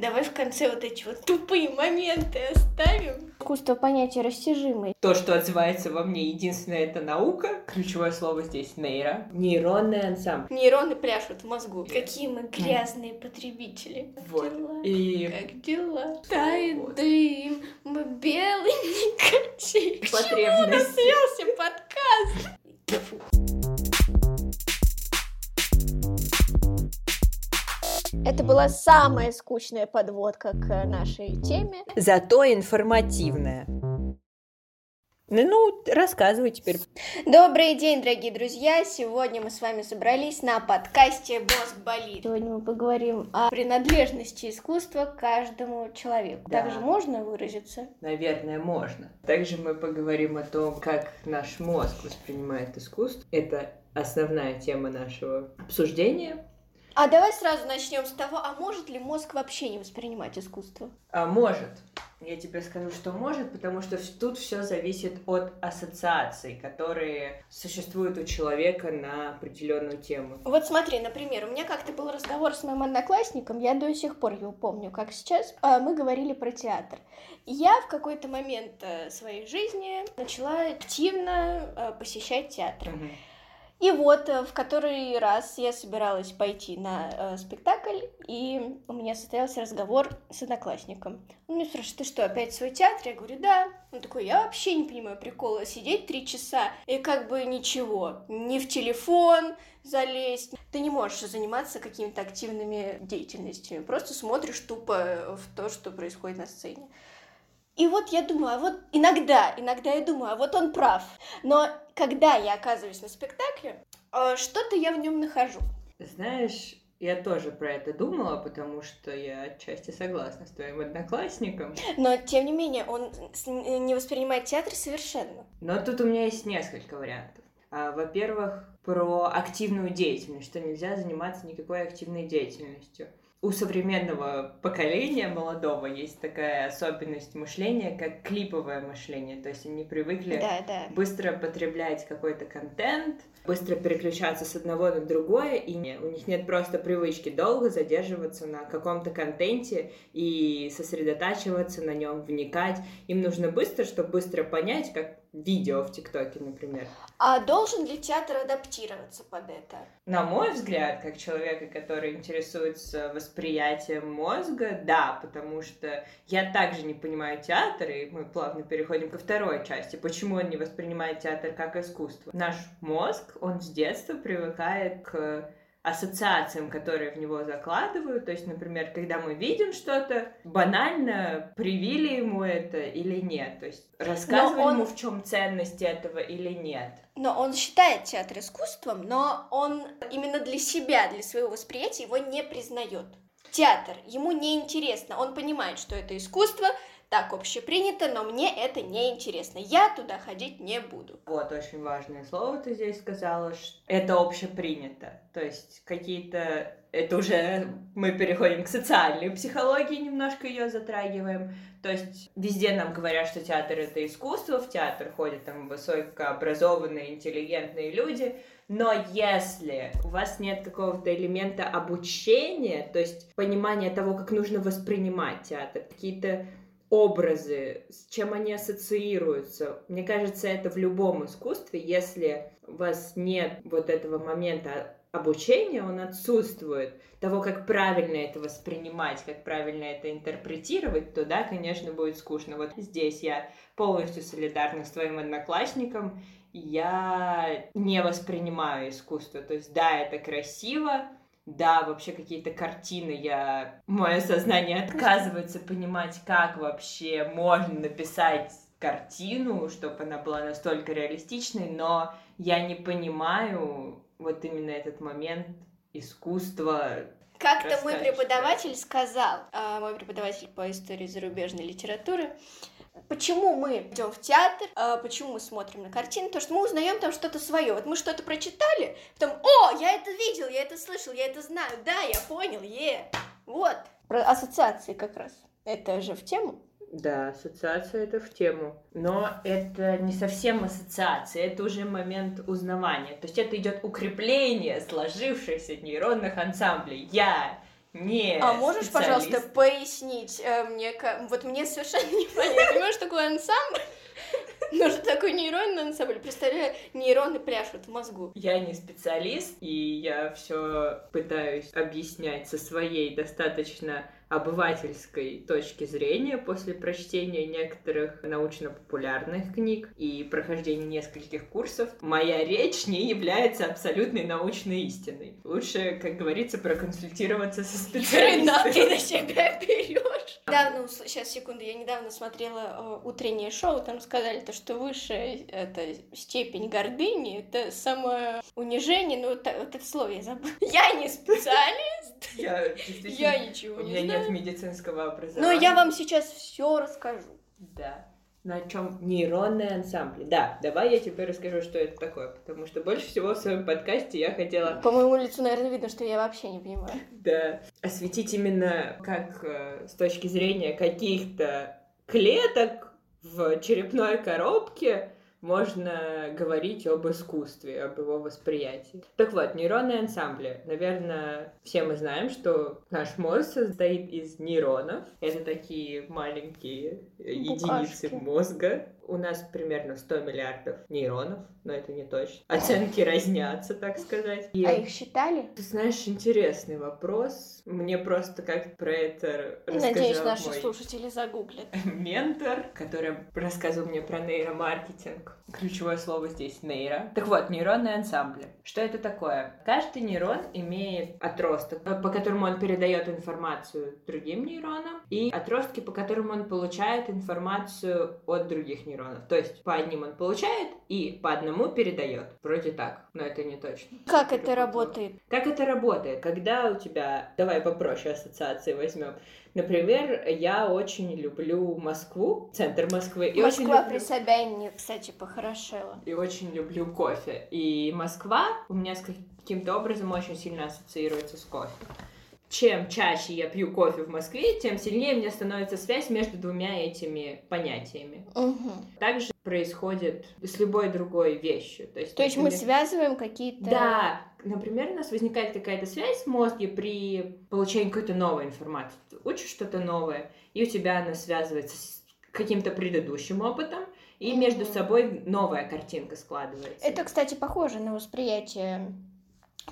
Давай в конце вот эти вот тупые моменты оставим. Искусство понятия растяжимое. То, что отзывается во мне, единственное, это наука. Ключевое слово здесь нейро. Нейронный ансамбль. Нейроны пляшут в мозгу. Какие мы грязные потребители. Как Вот. дела? И Как дела? Тает Вот. дым, мы белые качели. К чему свелся подкаст? Это была самая скучная подводка к нашей теме. зато информативная. Ну, ну, рассказывай теперь. Добрый день, дорогие друзья! Сегодня мы с вами собрались на подкасте «Мозг болит». Сегодня мы поговорим о... Принадлежности искусства к каждому человеку. Да. Также можно выразиться? Наверное, можно. Также мы поговорим о том, как наш мозг воспринимает искусство. Это основная тема нашего обсуждения. А давай сразу начнем с того, а может ли мозг вообще не воспринимать искусство? А может. Я тебе скажу, что может, потому что тут все зависит от ассоциаций, которые существуют у человека на определенную тему. Вот смотри, например, у меня как-то был разговор с моим одноклассником, я до сих пор его помню, как сейчас. А, Мы говорили про театр. И я в какой-то момент э, своей жизни начала активно э, посещать театр. И вот э, в который раз я собиралась пойти на э, спектакль, и у меня состоялся разговор с одноклассником. Он меня спрашивает, ты что, опять в свой театр? Я говорю, да. Он такой, я вообще не понимаю прикола, сидеть три часа и как бы ничего, не в телефон залезть. Ты не можешь заниматься какими-то активными деятельностями, просто смотришь тупо в то, что происходит на сцене. И вот я думаю, а вот иногда, иногда я думаю, а вот он прав. Но когда я оказываюсь на спектакле, э, что-то я в нем нахожу. Знаешь, я тоже про это думала, потому что я отчасти согласна с твоим одноклассником. Но тем не менее, он не воспринимает театр совершенно. Но тут у меня есть несколько вариантов. А, Во-первых, про активную деятельность, что нельзя заниматься никакой активной деятельностью. У современного поколения молодого есть такая особенность мышления, как клиповое мышление. То есть они привыкли Да, да. быстро потреблять какой-то контент, быстро переключаться с одного на другое, и у них нет просто привычки долго задерживаться на каком-то контенте и сосредотачиваться на нем, вникать. Им нужно быстро, чтобы быстро понять, как видео в ТикТоке, например. А должен ли театр адаптироваться под это? На мой взгляд, как человека, который интересуется восприятием мозга, да, потому что я также не понимаю театр, и мы плавно переходим ко второй части. Почему он не воспринимает театр как искусство? Наш мозг, он с детства привыкает к ассоциациям, которые в него закладывают. То есть, например, когда мы видим что-то, банально привили ему это или нет. То есть рассказывали он- ему, в чем ценность этого или нет. Но он считает театр искусством, но он именно для себя, для своего восприятия его не признает. Театр ему не интересно. Он понимает, что это искусство, так общепринято, но мне это не интересно. Я туда ходить не буду. Вот, очень важное слово ты здесь сказала. ш- Это общепринято. То есть какие-то... Это уже мы переходим к социальной психологии, немножко ее затрагиваем. То есть везде нам говорят, что театр это искусство, в театр ходят там высокообразованные, интеллигентные люди. Но если у вас нет какого-то элемента обучения, то есть понимания того, как нужно воспринимать театр, какие-то образы, с чем они ассоциируются. Мне кажется, это в любом искусстве, если у вас нет вот этого момента обучения, он отсутствует, того, как правильно это воспринимать, как правильно это интерпретировать, то да, конечно, будет скучно. Вот здесь я полностью солидарна с твоим одноклассником, я не воспринимаю искусство. То есть, да, это красиво, да, вообще какие-то картины, я... Мое сознание отказывается понимать, как вообще можно написать картину, чтобы она была настолько реалистичной, но я не понимаю вот именно этот момент искусства. Как-то мой преподаватель сказал, а, мой преподаватель по истории зарубежной литературы, почему мы идем в театр, а, почему мы смотрим на картины, то что мы узнаем там что-то свое. Вот мы что-то прочитали, потом, о, я это видел, я это слышал, я это знаю, да, я понял, е, вот. Про ассоциации как раз. Это же в тему. Да, ассоциация это в тему. Но это не совсем ассоциация, это уже момент узнавания. То есть это идет укрепление сложившихся нейронных ансамблей. Я не А можешь, пожалуйста, пояснить э, мне, ка- вот мне совершенно непонятно. Что такое ансамбль, но что такое нейронный ансамбль? Представляю, нейроны пляшут в мозгу. Я не специалист, и я все пытаюсь объяснять со своей достаточно обывательской точки зрения после прочтения некоторых научно-популярных книг и прохождения нескольких курсов. Моя речь не является абсолютной научной истиной. Лучше, как говорится, проконсультироваться со Хрена ты специалистом. на себя берешь. Недавно, сейчас, секунду, я недавно смотрела э, утреннее шоу, там сказали то, что высшая это степень гордыни, это самоунижение, ну вот, вот это слово я забыла. Я не специалист, Я я ничего У не меня знаю. нет медицинского Но образования. я вам сейчас все расскажу. Да. На чем нейронные ансамбли. Да, давай я тебе расскажу, что это такое, потому что больше всего в своем подкасте я хотела По моему лицу, наверное, видно, что я вообще не понимаю. да, осветить именно как э, с точки зрения каких-то клеток в черепной коробке можно говорить об искусстве, об его восприятии. Так вот, нейронные ансамбли. Наверное, все мы знаем, что наш мозг состоит из нейронов. Это такие маленькие э, единицы Букашки. мозга. У нас примерно 100 миллиардов нейронов, но это не точно. Оценки разнятся, так сказать. И- А их считали? ты знаешь, интересный вопрос. Мне просто как про это рассказал Надеюсь, наши мой слушатели загуглят. ментор, который рассказывал мне про нейромаркетинг. Ключевое слово здесь нейро. Так вот, нейронные ансамбли. Что это такое? Каждый нейрон имеет отросток, э, по которому он передает информацию другим нейронам, и отростки, по которым он получает информацию от других нейронов. То есть по одним он получает и по одному передает. Вроде так, но это не точно. Как это работает? Как это работает? Когда у тебя... Давай попроще ассоциации возьмем. Например, я очень люблю Москву, центр Москвы. И очень люблю... при Собянине, кстати, похорошела. И очень люблю кофе. И Москва у меня с каким-то образом очень сильно ассоциируется с кофе. Чем чаще я пью кофе в Москве, тем сильнее меня становится связь между двумя этими понятиями. Мгм. Также происходит с любой другой вещью. То есть, То есть мы например, связываем какие-то... Да, например, у нас возникает какая-то связь в мозге при получении какой-то новой информации. Ты учишь что-то новое, и у тебя она связывается с каким-то предыдущим опытом, и между собой новая картинка складывается. Это, кстати, похоже на восприятие...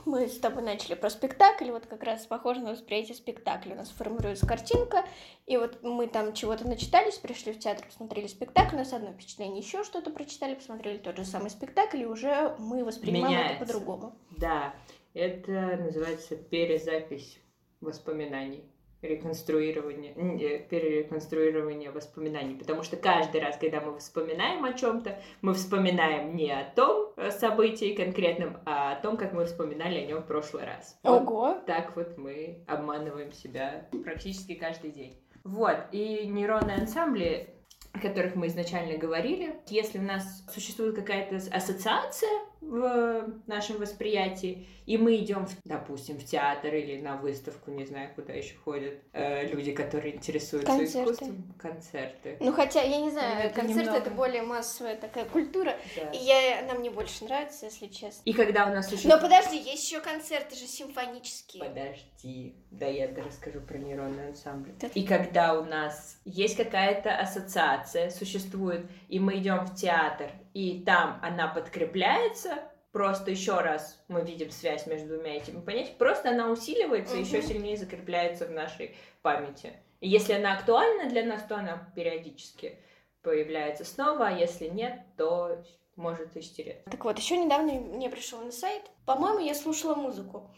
Мы с тобой начали про спектакль, вот как раз похоже на восприятие спектакля. У нас формируется картинка, и вот мы там чего-то начитались, пришли в театр, посмотрели спектакль, у нас одно впечатление, еще что-то прочитали, посмотрели тот же самый спектакль, и уже мы воспринимаем Меняется. это по-другому. Да, это называется перезапись воспоминаний. Реконструирование, н- э, перереконструирование воспоминаний. Потому что каждый раз, когда мы вспоминаем о чем-то, мы вспоминаем не о том э, событии конкретном, а о том, как мы вспоминали о нем в прошлый раз. Вот Ого! так вот мы обманываем себя практически каждый день. Вот, и нейронные ансамбли, о которых мы изначально говорили, если у нас существует какая-то ассоциация в нашем восприятии, и мы идем, допустим, в театр или на выставку, не знаю, куда еще ходят э, люди, которые интересуются Концерты. искусством, концерты. Ну, хотя, я не знаю, Это концерты немного. это более массовая такая культура, Да. и я, она мне больше нравится, если честно. И когда у нас Но существует... подожди, есть еще концерты же симфонические. Подожди, да я расскажу про нейронные ансамбли. Да. И когда у нас есть какая-то ассоциация, существует, и мы идем в театр, и там она подкрепляется, просто еще раз мы видим связь между двумя этими понятиями, просто она усиливается, и еще сильнее закрепляется в нашей памяти. И если она актуальна для нас, то она периодически появляется снова, а если нет, то может исчереться. Так вот, еще недавно мне пришел на сайт. По-моему, я слушала музыку.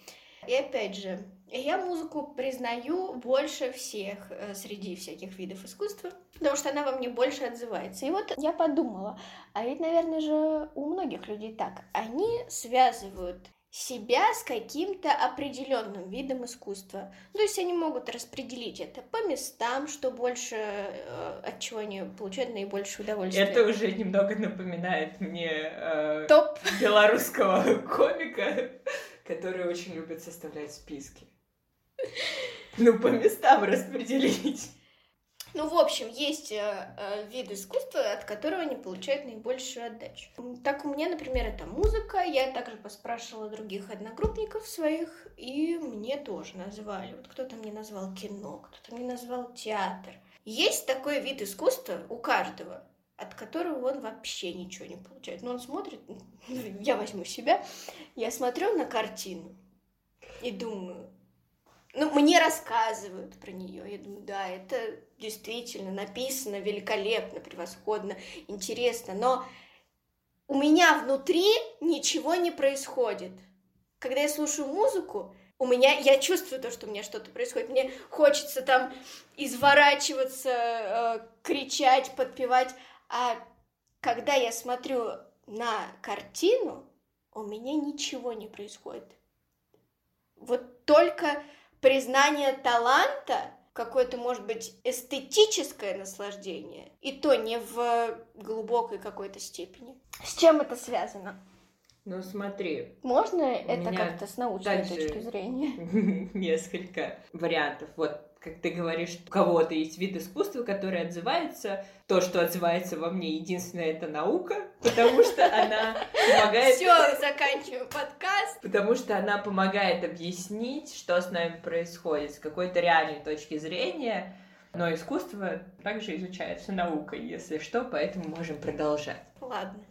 И опять же, я музыку признаю больше всех э, среди всяких видов искусства, потому что она во мне больше отзывается. И вот я подумала, а ведь, наверное же, у многих людей так. Они связывают себя с каким-то определенным видом искусства. То есть они могут распределить это по местам, что больше, э, от чего они получают наибольшее удовольствие. Это уже немного напоминает мне э, топ белорусского комика, который очень любит составлять списки. Ну, по местам распределить. Ну, в общем, есть э, э, вид искусства, от которого они получают наибольшую отдачу. Так у меня, например, это музыка. Я также поспрашивала других одногруппников своих, и мне тоже назвали. Вот кто-то мне назвал кино, кто-то мне назвал театр. Есть такой вид искусства у каждого, от которого он вообще ничего не получает. Но он смотрит, я возьму себя, я смотрю на картину и думаю, ну, мне рассказывают про нее. Я думаю, да, это действительно написано великолепно, превосходно, интересно, но у меня внутри ничего не происходит. Когда я слушаю музыку, у меня, я чувствую то, что у меня что-то происходит. Мне хочется там изворачиваться, э, кричать, подпевать. А когда я смотрю на картину, у меня ничего не происходит. Вот только признание таланта, какое-то, может быть, эстетическое наслаждение, и то не в глубокой какой-то степени. С чем это связано? Ну смотри. Можно это как-то с научной точки зрения? Несколько вариантов. Вот как ты говоришь, у кого-то есть вид искусства, который отзывается. То, что отзывается во мне, единственное, это наука, потому что она помогает... Все, заканчиваем подкаст. Потому что она помогает объяснить, что с нами происходит с какой-то реальной точки зрения. Но искусство также изучается наукой, если что, поэтому можем продолжать. Ладно.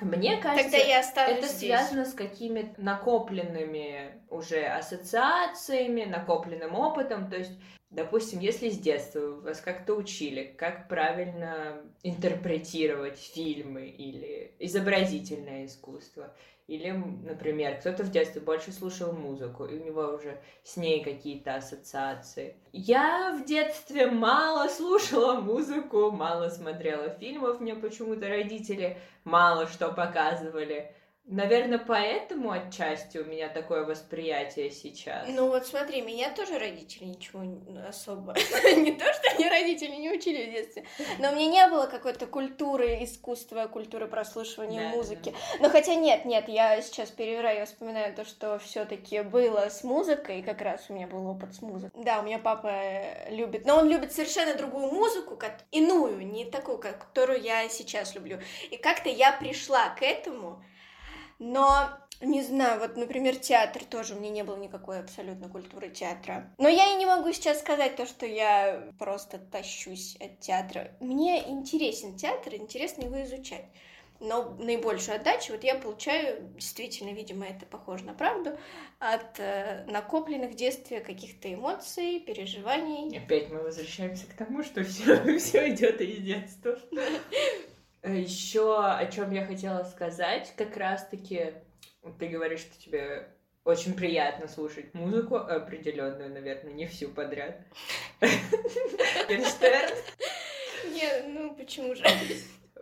Мне кажется, Тогда я это здесь. связано с какими-то накопленными уже ассоциациями, накопленным опытом. То есть Допустим, если с детства вас как-то учили, как правильно интерпретировать фильмы или изобразительное искусство, или, например, кто-то в детстве больше слушал музыку, и у него уже с ней какие-то ассоциации. Я в детстве мало слушала музыку, мало смотрела фильмов, мне почему-то родители мало что показывали. Наверное, поэтому отчасти у меня такое восприятие сейчас. Ну вот смотри, меня тоже родители ничего особо... Не то, что они родители не учили в детстве, но у меня не было какой-то культуры искусства, культуры прослушивания музыки. Но хотя нет, нет, я сейчас перевираю, я вспоминаю то, что все таки было с музыкой, как раз у меня был опыт с музыкой. Да, у меня папа любит, но он любит совершенно другую музыку, иную, не такую, которую я сейчас люблю. И как-то я пришла к этому, но не знаю, вот, например, театр тоже, у меня не было никакой абсолютно культуры театра. Но я и не могу сейчас сказать то, что я просто тащусь от театра. Мне интересен театр, интересно его изучать. Но наибольшую отдачу вот я получаю, действительно, видимо, это похоже на правду, от э, накопленных в детстве каких-то эмоций, переживаний. Опять мы возвращаемся к тому, что все, идет из детства. Еще о чем я хотела сказать, как раз-таки ты говоришь, что тебе очень приятно слушать музыку определенную, наверное, не всю подряд. Герштерн. Не, ну почему же?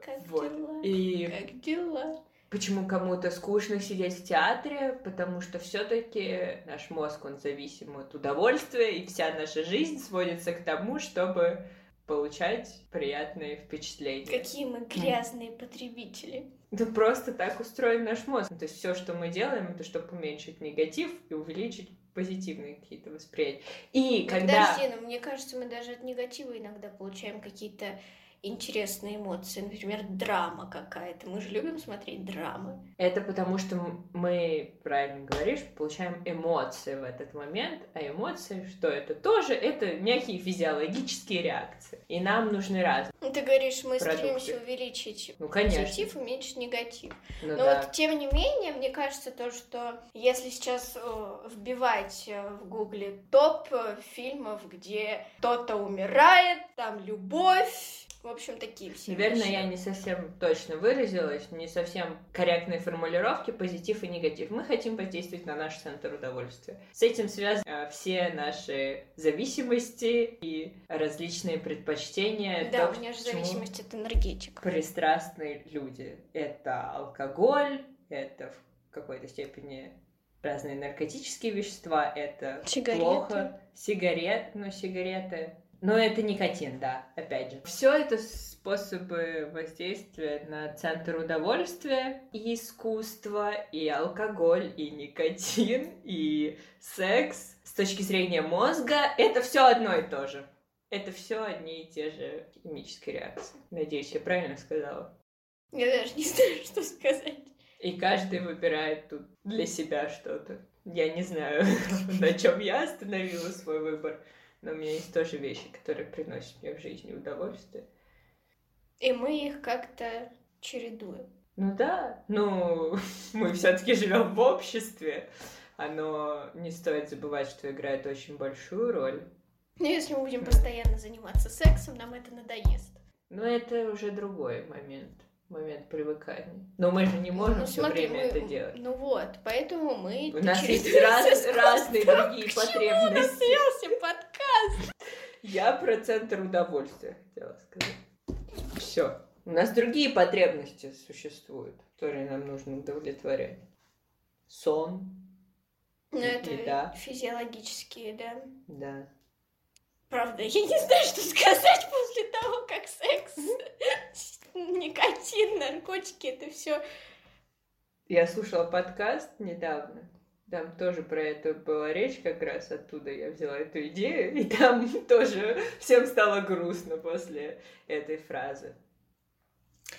Как дела? Как дела? Почему кому-то скучно сидеть в театре? Потому что все-таки наш мозг, он зависим от удовольствия, и вся наша жизнь сводится к тому, чтобы получать приятные впечатления. Какие мы грязные mm. потребители. Да просто так устроен наш мозг. То есть все, что мы делаем, это чтобы уменьшить негатив и увеличить позитивные какие-то восприятия. И когда... Подожди, но мне кажется, мы даже от негатива иногда получаем какие-то интересные эмоции, например, драма какая-то. Мы же любим смотреть драмы. Это потому, что мы, правильно говоришь, получаем эмоции в этот момент, а эмоции, что это тоже, это мягкие физиологические реакции. И нам нужны разные. Ты говоришь, мы продукты. стремимся увеличить ну, конечно. позитив, уменьшить негатив. Ну, Но да. вот, тем не менее, мне кажется, то, что если сейчас э, вбивать э, в гугле топ э, фильмов, где кто-то умирает, там любовь, в общем, такие все. Наверное, вещи. я не совсем точно выразилась, не совсем корректные формулировки, позитив и негатив. Мы хотим воздействовать на наш центр удовольствия. С этим связаны э, все наши зависимости и различные предпочтения. Да, то, у меня же зависимость от энергетик. Пристрастные люди. Это алкоголь, это в какой-то степени разные наркотические вещества, это Сигареты. плохо. Сигарет, ну, сигареты но это никотин, да, опять же. Все это способы воздействия на центр удовольствия, и искусство, и алкоголь, и никотин, и секс. С точки зрения мозга, это все одно и то же. Это все одни и те же химические реакции. Надеюсь, я правильно сказала. Я даже не знаю, что сказать. И каждый выбирает тут для себя что-то. Я не знаю, на чем я остановила свой выбор, но у меня есть тоже вещи, которые приносят мне в жизни удовольствие. И мы их как-то чередуем. Ну да, ну мы все-таки живем в обществе. Оно не стоит забывать, что играет очень большую роль. Но если мы будем постоянно заниматься сексом, нам это надоест. Но это уже другой момент момент привыкания. Но мы же не можем Ну, все смотри, время мы- это делать. Ну вот, поэтому мы... У нас есть раз- разные другие К чему потребности. Подкаст? Я про центр удовольствия хотела сказать. Все. У нас другие потребности существуют, которые нам нужно удовлетворять. Сон, Ну, это Еда. физиологические, да. да. Правда, я не знаю, что сказать после того, как секс, никотин, наркотики, это все. Я слушала подкаст недавно. Там тоже про это была речь, как раз оттуда я взяла эту идею, и там тоже всем стало грустно после этой фразы.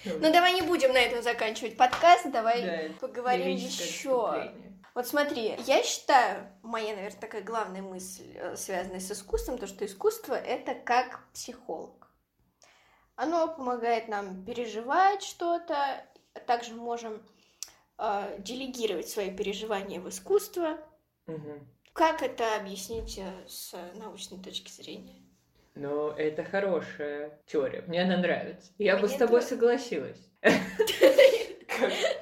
Ну давай не будем на этом заканчивать подкаст, давай Да, поговорим еще. Вот смотри, я считаю, моя, наверное, такая главная мысль, э, связанная с искусством, то, что искусство — это как психолог. Оно помогает нам переживать что-то, также можем э, делегировать свои переживания в искусство. Мгм. Как это объяснить э, с научной точки зрения? Ну, это хорошая теория. Мне она нравится. Я бы Мне с тобой тоже. согласилась.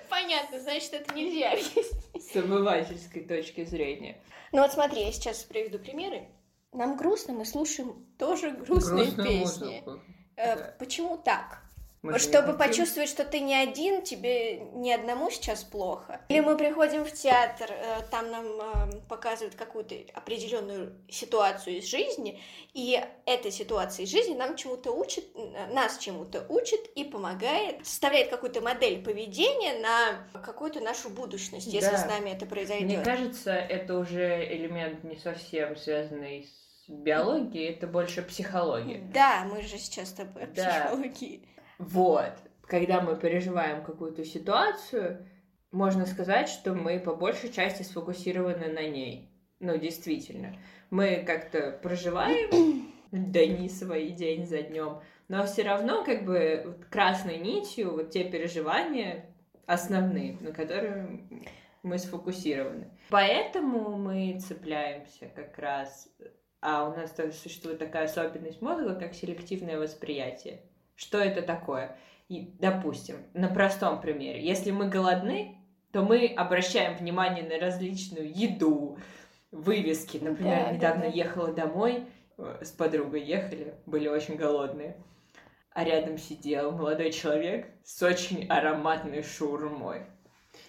Понятно, значит, это нельзя объяснить. С обывательской точки зрения. Ну вот смотри, я сейчас приведу примеры. Нам грустно, мы слушаем тоже грустные Грустную песни. музыку. Э, Да. Почему так? Мы не чтобы почувствовать, что ты не один, тебе ни одному сейчас плохо. Или мы приходим в театр, э, там нам э, показывают какую-то определенную ситуацию из жизни, и эта ситуация из жизни нам чему-то учит, э, нас чему-то учит и помогает, составляет какую-то модель поведения на какую-то нашу будущность, если Да. с нами это Мне произойдет. кажется, это уже элемент не совсем связанный с биологией, это больше психология. Да, мы же сейчас с тобой о Да. психологии. Вот. Когда мы переживаем какую-то ситуацию, можно сказать, что мы по большей части сфокусированы на ней. Ну, действительно. Мы как-то проживаем дни свои день за днем, но все равно как бы красной нитью вот те переживания основные, на которые мы сфокусированы. Поэтому мы цепляемся как раз, а у нас тоже существует такая особенность мозга, как селективное восприятие. Что это такое? И, допустим, на простом примере, если мы голодны, то мы обращаем внимание на различную еду, вывески. Например, Да, да, недавно да. ехала домой, э, с подругой ехали, были очень голодные. А рядом сидел молодой человек с очень ароматной шаурмой.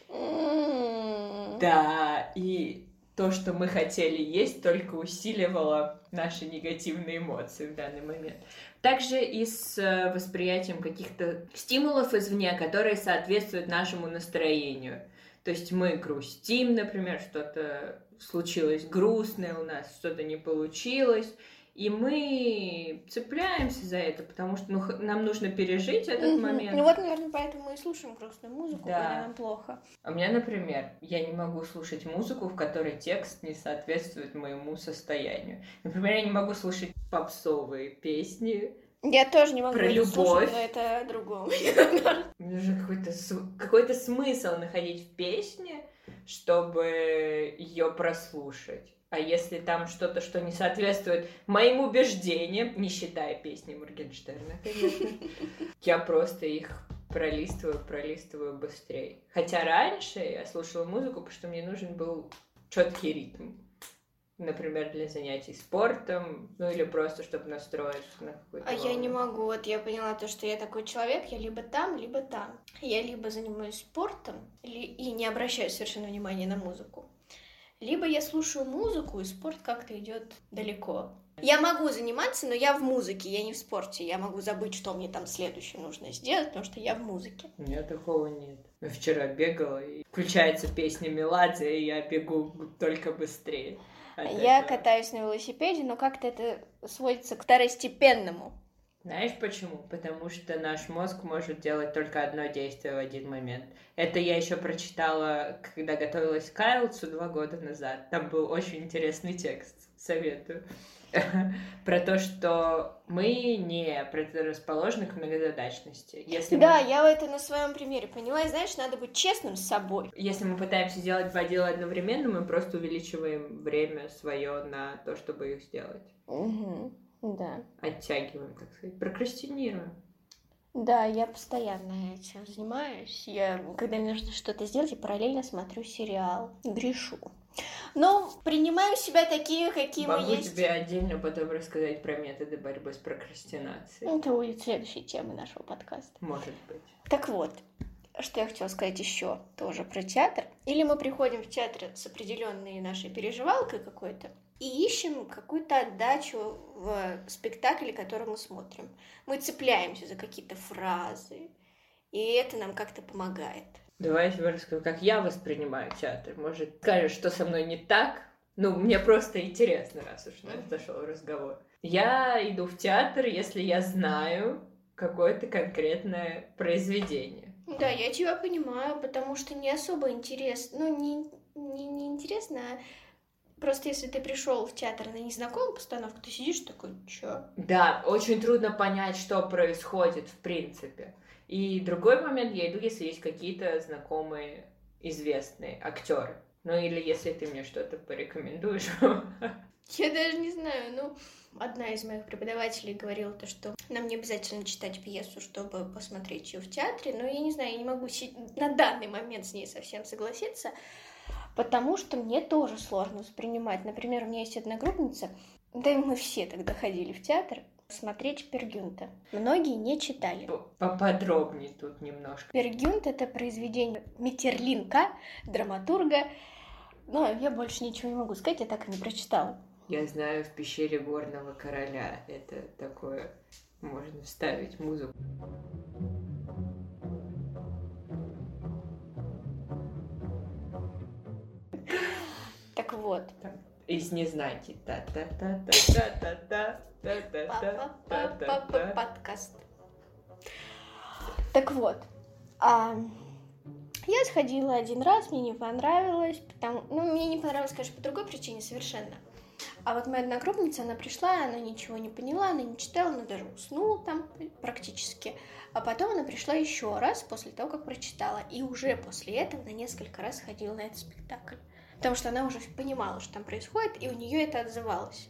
М. Да, и то, что мы хотели есть, только усиливало наши негативные эмоции в данный момент. Также и с э, восприятием каких-то стимулов извне, которые соответствуют нашему настроению. То есть мы грустим, например, что-то случилось грустное у нас, что-то не получилось, и мы цепляемся за это, потому что ну, нам нужно пережить этот Мгм. момент. Ну вот, наверное, поэтому мы и слушаем грустную музыку, Да. когда нам плохо. А у меня, например, я не могу слушать музыку, в которой текст не соответствует моему состоянию. Например, я не могу слушать попсовые песни. Я тоже не могу Про любовь. слушать, но это о другом. Мне нужно какой-то какой-то смысл находить в песне, чтобы ее прослушать. А если там что-то, что не соответствует моим убеждениям, не считая песни Моргенштерна, конечно, я просто их пролистываю, пролистываю быстрее. Хотя раньше я слушала музыку, потому что мне нужен был четкий ритм. Например, для занятий спортом, ну или просто, чтобы настроиться на какой-то А я не волну. могу. Вот я поняла то, что я такой человек, я либо там, либо там. Я либо занимаюсь спортом ли- и не обращаю совершенно внимания на музыку. Либо я слушаю музыку, и спорт как-то идет далеко. Я могу заниматься, но я в музыке, я не в спорте. Я могу забыть, что мне там следующее нужно сделать, потому что я в музыке. У меня такого нет. Я вчера бегала, и включается песня Меладзе, и я бегу только быстрее. Я этого. катаюсь на велосипеде, но как-то это сводится к второстепенному. Знаешь почему? Потому что наш мозг может делать только одно действие в один момент. Это я еще прочитала, когда готовилась к IELTS два года назад. Там был очень интересный текст, советую. Про то, что мы не предрасположены к многозадачности. Если Да, мы, я это на своем примере поняла. И знаешь, надо быть честным с собой. если мы пытаемся сделать два дела одновременно, мы просто увеличиваим время свое на то, чтобы их сделать. Мгм. Да. Оттягиваем, как сказать, прокрастинируем. Да, я постоянно этим занимаюсь. Я, когда мне нужно что-то сделать, я параллельно смотрю сериал. Грешу. Но принимаю себя такие, какие мы Могу есть. тебе отдельно потом рассказать про методы борьбы с прокрастинацией. Это будет следующей темой нашего подкаста. Может быть. Так вот, что я хотела сказать еще тоже про театр. Или мы приходим в театр с определенной нашей переживалкой какой-то и ищем какую-то отдачу в спектакле, который мы смотрим. Мы цепляемся за какие-то фразы, и это нам как-то помогает. Давай я тебе расскажу, как я воспринимаю театр. Может, скажешь, что со мной не так? Ну, мне просто интересно, раз уж у нас зашел разговор. Я иду в театр, если я знаю какое-то конкретное произведение. Да, я тебя понимаю, потому что не особо интересно, ну, не, не, не интересно, а просто если ты пришел в театр на незнакомую постановку, ты сидишь такой, чё? Да, очень трудно понять, что происходит в принципе. И другой момент, я иду, если есть какие-то знакомые, известные актеры. Ну или если ты мне что-то порекомендуешь. Я даже не знаю, ну, одна из моих преподавателей говорила то, что нам не обязательно читать пьесу, чтобы посмотреть ее в театре, но я не знаю, я не могу на данный момент с ней совсем согласиться, потому что мне тоже сложно воспринимать. Например, у меня есть одногруппница, да и мы все тогда ходили в театр смотреть Пергюнта. Многие не читали. Поподробнее тут немножко. Пергюнт — это произведение Метерлинка, драматурга. Но я больше ничего не могу сказать, я так и не прочитала. Я знаю в пещере горного короля. Это такое можно вставить музыку. Так вот, Из незнайки. Та-та-та-та-та-та-та. Та-та-та-та-та-та. подкаст. Так вот, а, я сходила один раз, мне не понравилось, потому, ну, мне не понравилось, конечно, по другой причине совершенно. А вот моя одногруппница, она пришла, она ничего не поняла, она не читала, она даже уснула там практически. А потом она пришла еще раз после того, как прочитала. И уже после этого на несколько раз ходила на этот спектакль. Потому что она уже понимала, что там происходит, и у нее это отзывалось.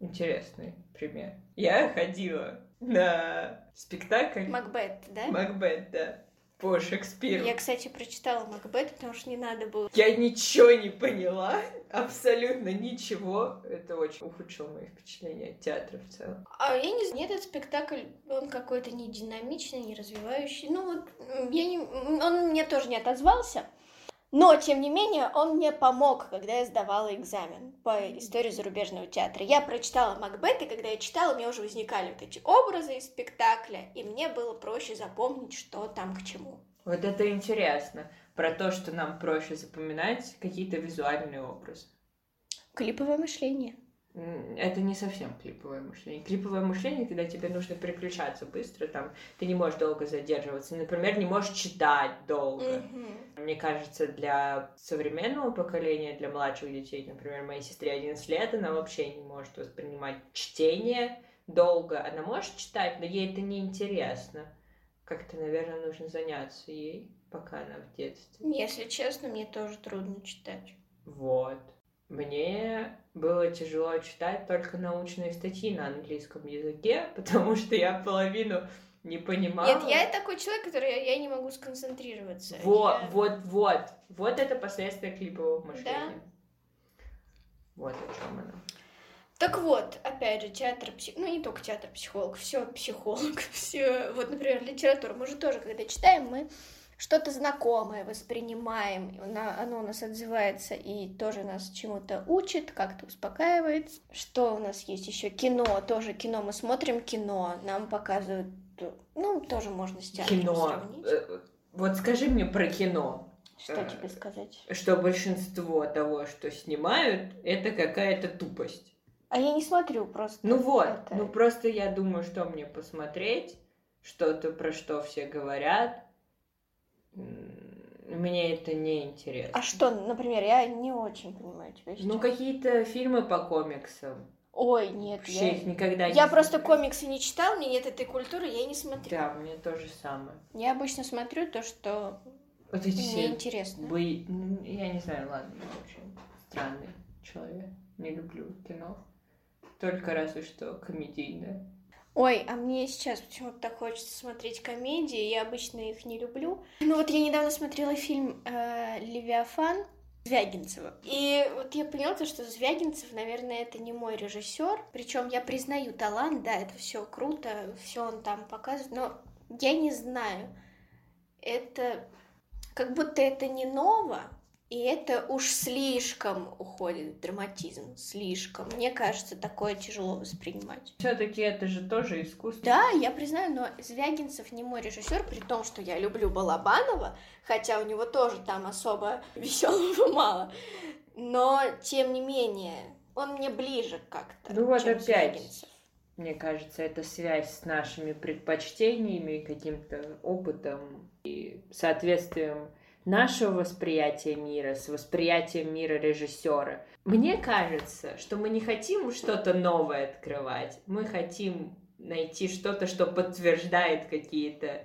Интересный пример. Я ходила на спектакль Макбет, да? Макбет, да, по Шекспиру. Я, кстати, прочитала Макбет, потому что не надо было. Я ничего не поняла, абсолютно ничего. Это очень ухудшило мои впечатления от театра в целом. А я не знаю, этот спектакль, он какой-то не динамичный, не развивающий. Ну вот, я не... он мне тоже не отозвался. Но, тем не менее, он мне помог, когда я сдавала экзамен по истории зарубежного театра. Я прочитала Макбет, и когда я читала, у меня уже возникали вот эти образы из спектакля, и мне было проще запомнить, что там к чему. Вот это интересно. Про то, что нам проще запоминать какие-то визуальные образы. Клиповое мышление. Это не совсем клиповое мышление. Клиповое мышление, когда тебе нужно переключаться быстро, там ты не можешь долго задерживаться. Например, не можешь читать долго. Мгм. Мне кажется, для современного поколения, для младших детей, например, моей сестре 11 лет, она вообще не может воспринимать чтение долго. Она может читать, но ей это не интересно. Как-то, наверное, нужно заняться ей, пока она в детстве. Если честно, мне тоже трудно читать. Вот. Мне было тяжело читать только научные статьи на английском языке, потому что я половину не понимала. Нет, я такой человек, который я, не могу сконцентрироваться. Вот, Я- вот, вот. Вот это последствия клипового мышления. Вот о чем она. Так вот, опять же, театр, пси- ну не только театр, психолог, все психолог, все, вот, например, литературу, мы же тоже, когда читаем, мы что-то знакомое воспринимаем, оно у нас отзывается и тоже нас чему-то учит, как-то успокаивает. Что у нас есть еще? Кино, тоже кино, мы смотрим кино, нам показывают, ну, тоже можно с театром Кино. сравнить. Э, Вот скажи мне про кино. Что Э, тебе сказать? что большинство того, что снимают, это какая-то тупость. А я не смотрю просто. Ну вот, это. ну просто я думаю, что мне посмотреть, что-то про что все говорят. Мне это не интересно. А что, например, я не очень понимаю тебя сейчас. Ну, какие-то фильмы по комиксам. Ой, нет, Вообще я... их никогда не Я просто комиксы не читал, мне нет этой культуры, я не смотрю. Да, мне то же самое. Я обычно смотрю то, что Вот эти мне все интересно. Вы... ну, Я не знаю, ладно, я очень странный человек. Не люблю кино. Только разве что комедийное. Ой, а мне сейчас почему-то так хочется смотреть комедии, я обычно их не люблю. Ну вот я недавно смотрела фильм э, «Левиафан» Звягинцева. И вот я поняла, то, что Звягинцев, наверное, это не мой режиссер. Причем я признаю талант, да, это все круто, все он там показывает, но я не знаю. Это как будто это не ново, и это уж слишком уходит в драматизм, слишком. Мне кажется, такое тяжело воспринимать. Все-таки это же тоже искусство. Да, я признаю, но Звягинцев не мой режиссер, при том, что я люблю Балабанова, хотя у него тоже там особо веселого мало. Но, тем не менее, он мне ближе как-то, Ну вот опять. Звягинцев. Мне кажется, это связь с нашими предпочтениями, каким-то опытом и соответствием нашего восприятия мира с восприятием мира режиссера. Мне кажется, что мы не хотим что-то новое открывать, мы хотим найти что-то, что подтверждает какие-то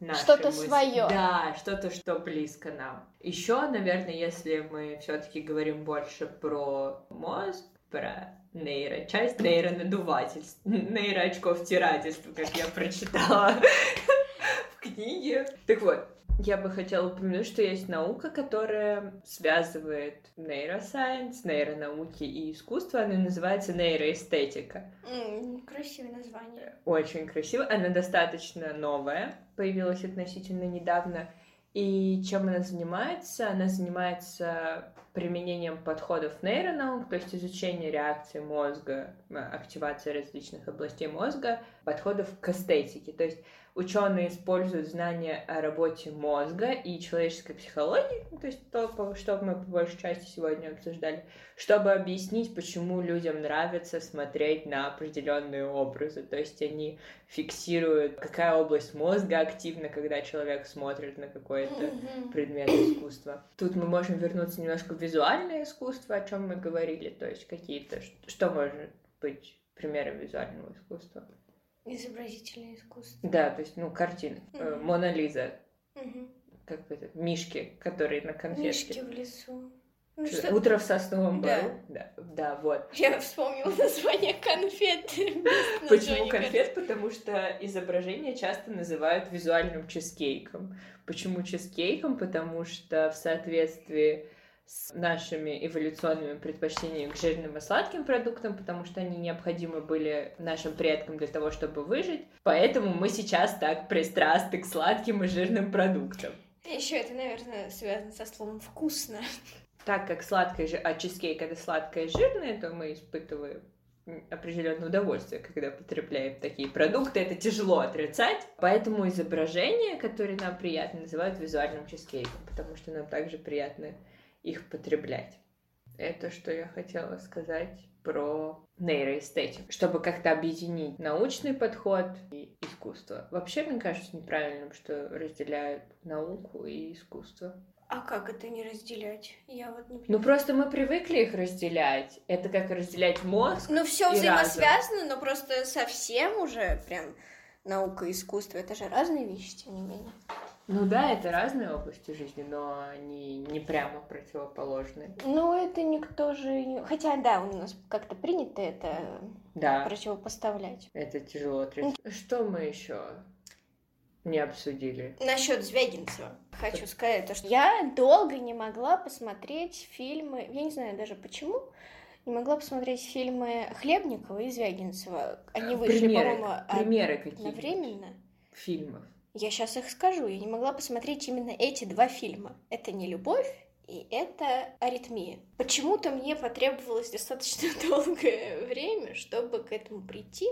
наши Что-то мысли. своё. Да, что-то, что близко нам. Еще, наверное, если мы все-таки говорим больше про мозг, про нейрочасть, нейронадувательство, нейроочковтирательство, как я прочитала в книге. Так вот, я бы хотела упомянуть, что есть наука, которая связывает нейросайенс, нейронауки и искусство. Она называется нейроэстетика. М, красивое название. Очень красиво. Она достаточно новая, появилась относительно недавно. И чем она занимается? Она занимается применением подходов нейронаук, то есть изучение реакции мозга, э, активации различных областей мозга, подходов к эстетике. То есть ученые используют знания о работе мозга и человеческой психологии, ну, то есть то, что мы по большей части сегодня обсуждали, чтобы объяснить, почему людям нравится смотреть на определенные образы. То есть они фиксируют, какая область мозга активна, когда человек смотрит на какой-то предмет искусства. Тут мы можем вернуться немножко в визуальное искусство, о чем мы говорили, то есть какие-то, что может быть примером визуального искусства. Изобразительное искусство. Да, то есть, ну, картины. Э, Мгм. Мона Лиза, Мгм. как бы это, мишки, которые на конфетке. Мишки в лесу. Ну, Что- что... Утро в сосновом Да. бору. Да. да, вот. Я вспомнила название конфет. вместо Почему конфет? Потому что изображение часто называют визуальным чизкейком. Почему чизкейком? Потому что в соответствии с нашими эволюционными предпочтениями к жирным и сладким продуктам, потому что они необходимы были нашим предкам для того, чтобы выжить. Поэтому мы сейчас так пристрастны к сладким и жирным продуктам. Еще это, наверное, связано со словом вкусно. Так как сладкое, жи- а чизкейк это сладкое и жирное, то мы испытываем определенное удовольствие, когда потребляем такие продукты. Это тяжело отрицать. Поэтому изображения, которые нам приятны, называют визуальным чизкейком, потому что нам также приятно их потреблять. Это что я хотела сказать про нейроэстетику, чтобы как-то объединить научный подход и искусство. Вообще, мне кажется неправильным, что разделяют науку и искусство. А как это не разделять? Я вот не Ну понимаю. просто мы привыкли их разделять. Это как разделять мозг. Ну, все взаимосвязано, но просто совсем уже прям наука и искусство. Это же разные вещи, тем не менее. Ну да, это разные области жизни, но они не прямо противоположные. Ну, это никто же... не- Хотя, да, у нас как-то принято это Да, противопоставлять. это тяжело отрицать. Что мы еще не обсудили? Насчет Звягинцева хочу сказать, то, что я долго не могла посмотреть фильмы, я не знаю даже почему, не могла посмотреть фильмы Хлебникова и Звягинцева. Они вышли, примеры, по-моему, примеры одновременно. фильмов. Я сейчас их скажу. Я не могла посмотреть именно эти два фильма. Это не любовь и это аритмия. Почему-то мне потребовалось достаточно долгое время, чтобы к этому прийти.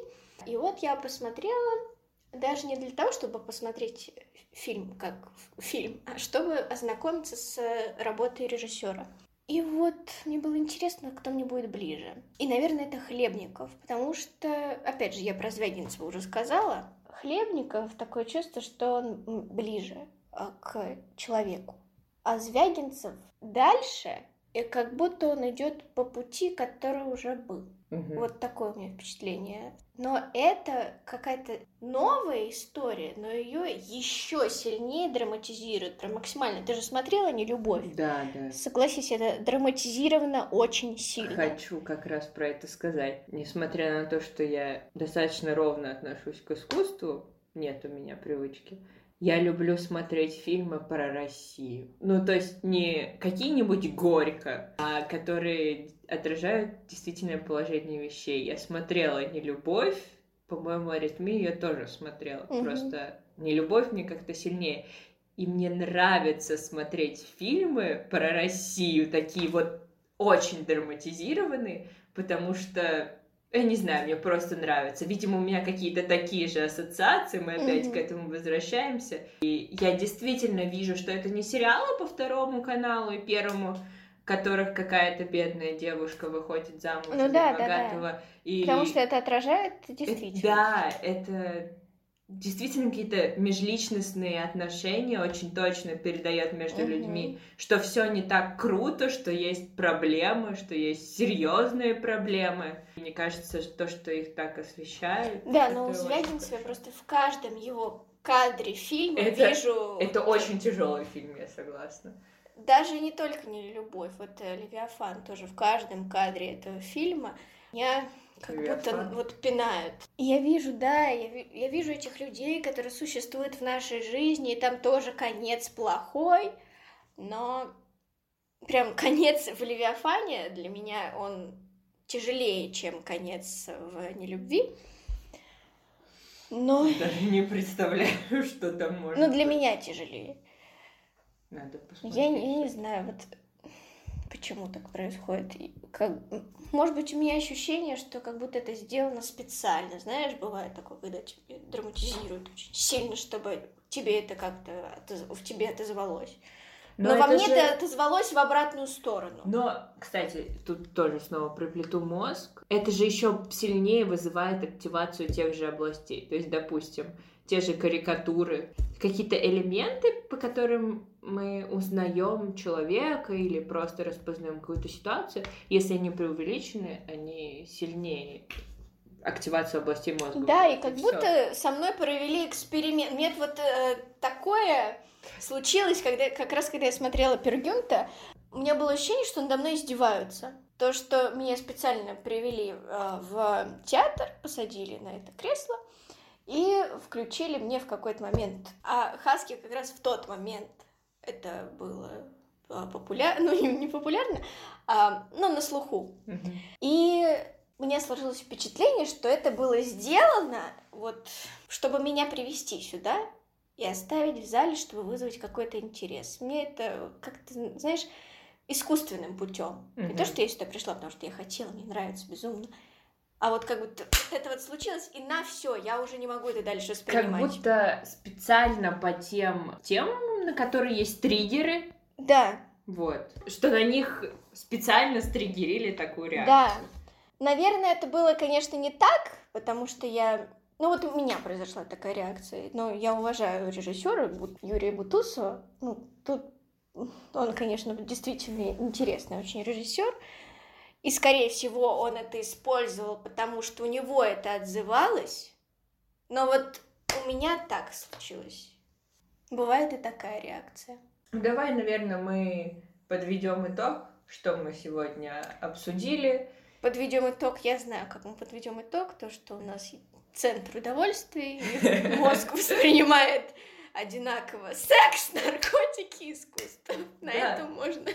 И вот я посмотрела даже не для того, чтобы посмотреть фильм как фильм, а чтобы ознакомиться с работой режиссера. И вот мне было интересно, кто мне будет ближе. И, наверное, это Хлебников, потому что, опять же, я про Звягинцева уже сказала. Хлебников такое чувство, что он ближе а, к человеку. А Звягинцев дальше, и как будто он идет по пути, который уже был. Мгм. Вот такое у меня впечатление. Но это какая-то новая история, но ее еще сильнее драматизируют, прям максимально. Ты же смотрела «Не любовь»? Да, да. Согласись, это драматизировано очень сильно. Хочу как раз про это сказать. Несмотря на то, что я достаточно ровно отношусь к искусству, нет у меня привычки. Я люблю смотреть фильмы про Россию. Ну, то есть не какие-нибудь горько, а которые отражают действительное положение вещей. Я смотрела не любовь, по-моему, аритмию я тоже смотрела. Мгм. Просто не любовь мне как-то сильнее. И мне нравится смотреть фильмы про Россию, такие вот очень драматизированные, потому что, я не знаю, мне просто нравится. Видимо, у меня какие-то такие же ассоциации, мы опять Мгм. к этому возвращаемся. И я действительно вижу, что это не сериалы по второму каналу и первому, в которых какая-то бедная девушка выходит замуж Ну за да, да, да. богатого. И... Потому что это отражает действительно. Да, это действительно какие-то межличностные отношения очень точно передает между Мгм. людьми, что все не так круто, что есть проблемы, что есть серьезные проблемы. Мне кажется, что то, что их так освещает. Да, но у Звягинцева просто в каждом его кадре фильма Это- вижу... Это очень тяжелый фильм, я согласна. Даже не только не любовь, вот э, Левиафан тоже в каждом кадре этого фильма меня как будто вот пинают. И я вижу, да, я, я вижу этих людей, которые существуют в нашей жизни, и там тоже конец плохой, но прям конец в Левиафане для меня он тяжелее, чем конец в нелюбви. Но, Даже не представляю, что там может но для быть. меня тяжелее. Надо посмотреть. Я, я не знаю, вот почему так происходит. И Как, может быть, у меня ощущение, что как будто это сделано специально. Знаешь, бывает такое, когда тебе драматизируют очень сильно, чтобы тебе это как-то отоз- в тебе отозвалось. Но, во это мне же- это отозвалось в обратную сторону. Но, кстати, тут тоже снова приплету мозг. Это же еще сильнее вызывает активацию тех же областей. То есть, допустим, те же карикатуры, какие-то элементы, по которым мы узнаем человека или просто распознаем какую-то ситуацию, если они преувеличены, они сильнее активацию областей мозга. Да, и как всё. будто со мной провели эксперимент. Нет, вот э, такое случилось, когда как раз когда я смотрела Пергюнта, у меня было ощущение, что надо мной издеваются. То, что меня специально привели э, в театр, посадили на это кресло и включили мне в какой-то момент. А Хаски как раз в тот момент это было популярно, ну не, популярно, а, ну на слуху. И меня сложилось впечатление, что это было сделано, вот, чтобы меня привести сюда и оставить в зале, чтобы вызвать какой-то интерес. Мне это как-то, знаешь, искусственным путем. Не то, что я сюда пришла, потому что я хотела, мне нравится безумно. А вот как будто вот это вот случилось, и на все, я уже не могу это дальше Как воспринимать. будто специально по тем темам, на которые есть триггеры, Да, вот, что на них специально стригерили такую реакцию. Да. Наверное, это было, конечно, не так, потому что я... Ну вот у меня произошла такая реакция. Но я уважаю режиссера Юрия Бутусова. Ну, тут он, конечно, действительно интересный очень режиссер. И, скорее всего, он это использовал, потому что у него это отзывалось. Но вот у меня так случилось. Бывает и такая реакция. Давай, наверное, мы подведем итог, что мы сегодня обсудили. Подведем итог. Я знаю, как мы подведем итог. То, что у нас центр удовольствий, мозг воспринимает одинаково секс, наркотики, искусство. На Да. этом можно.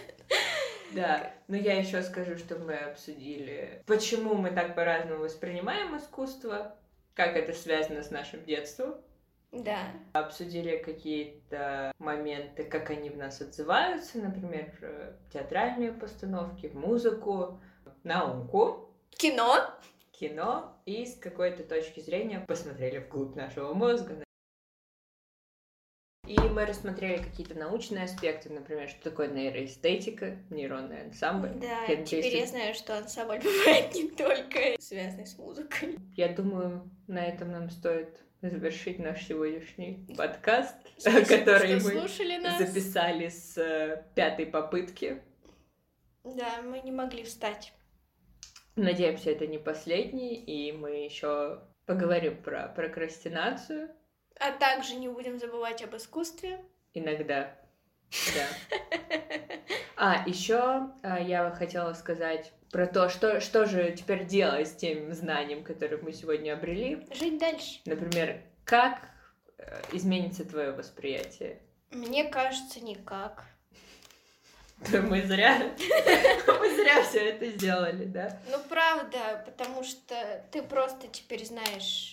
Да, но я еще скажу, что мы обсудили, почему мы так по-разному воспринимаем искусство, как это связано с нашим детством. Да. Обсудили какие-то моменты, как они в нас отзываются, например, театральные постановки, музыку, науку, Кино. кино и с какой-то точки зрения посмотрели вглубь нашего мозга. И мы рассмотрели какие-то научные аспекты, например, что такое нейроэстетика, нейронный ансамбль. Да, Хендерсон. теперь я знаю, что ансамбль бывает не только связанный с музыкой. Я думаю, на этом нам стоит завершить наш сегодняшний подкаст, Спасибо, который мы слушали нас. записали с э, пятой попытки. Да, мы не могли встать. Надеемся, это не последний, и мы еще поговорим про прокрастинацию А также не будем забывать об искусстве. иногда. Да. А, еще я бы хотела сказать про то, что, что же теперь делать с тем знанием, которое мы сегодня обрели. Жить дальше. Например, как э, изменится твое восприятие? Мне кажется, никак. Мы зря, мы зря все это сделали, да? Ну, правда, потому что ты просто теперь знаешь, а,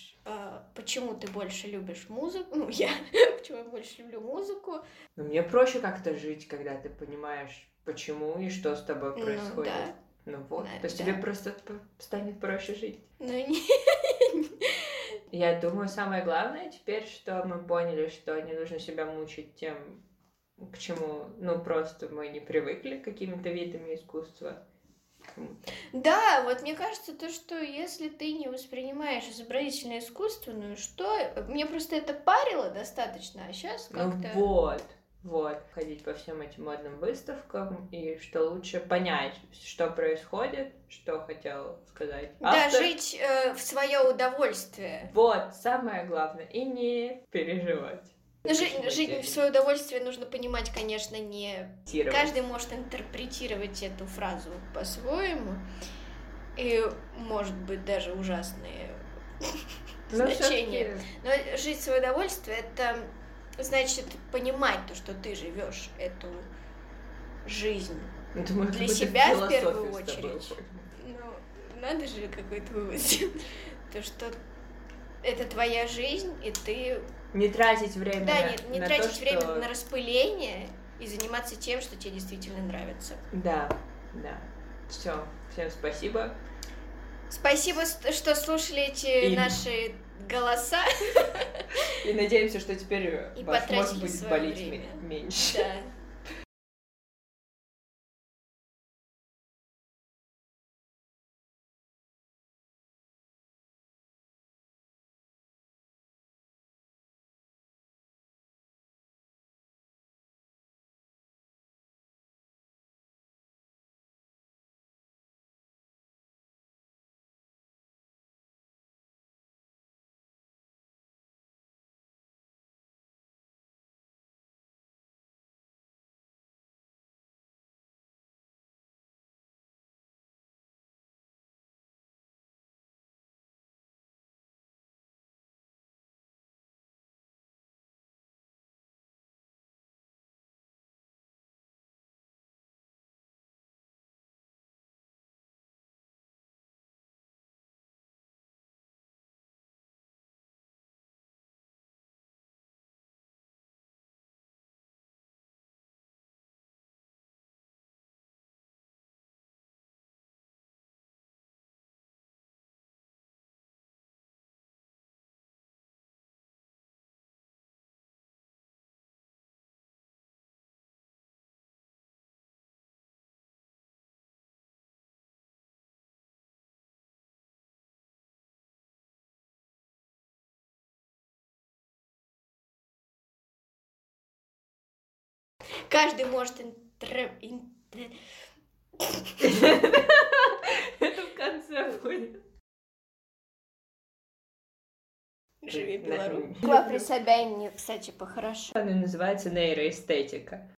почему ты больше любишь музыку. Ну, я почему я больше люблю музыку. Но мне проще как-то жить, когда ты понимаешь, почему и что с тобой Ну, происходит. да. Ну вот, Да, то есть да. тебе просто станет проще жить. Но не... Я думаю, самое главное теперь, что мы поняли, что не нужно себя мучить тем, к чему, ну, просто мы не привыкли к какими-то видами искусства. Да, вот мне кажется, то, что если ты не воспринимаешь изобразительное искусство, ну и что? Мне просто это парило достаточно, а сейчас Ну как-то... вот, вот, ходить по всем этим модным выставкам, и что лучше понять, что происходит, что хотел сказать Да, автор. жить э, в свое удовольствие. Вот, самое главное, и не переживать. Ну, жи- жить в свое удовольствие нужно понимать, конечно, не... Каждый может интерпретировать эту фразу по-своему. И, может быть, даже ужасные значения. Но жить в свое удовольствие это значит понимать то, что ты живешь эту жизнь. мы для себя в первую очередь. Ну, надо же какой-то вывод. То, что это твоя жизнь, и ты... Не тратить время Да, не, не на тратить то, время что... на распыление и заниматься тем, что тебе действительно нравится. Да, да. Все, всем спасибо. Спасибо, что слушали эти И- наши голоса. И надеемся, что теперь И ваш мозг будет болеть время. ме- меньше. Да. Каждый может интер- ин- Это в конце будет. Живи, Беларусь. Буква при Собянине, кстати, похорошо. Она называется нейроэстетика.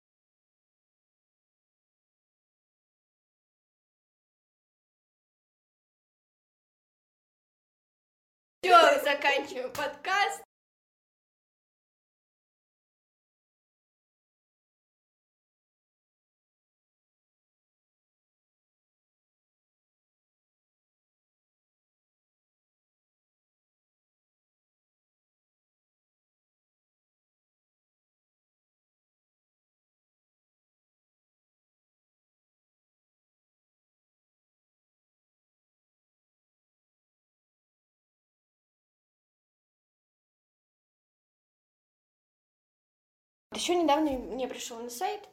Еще недавно мне пришел сайт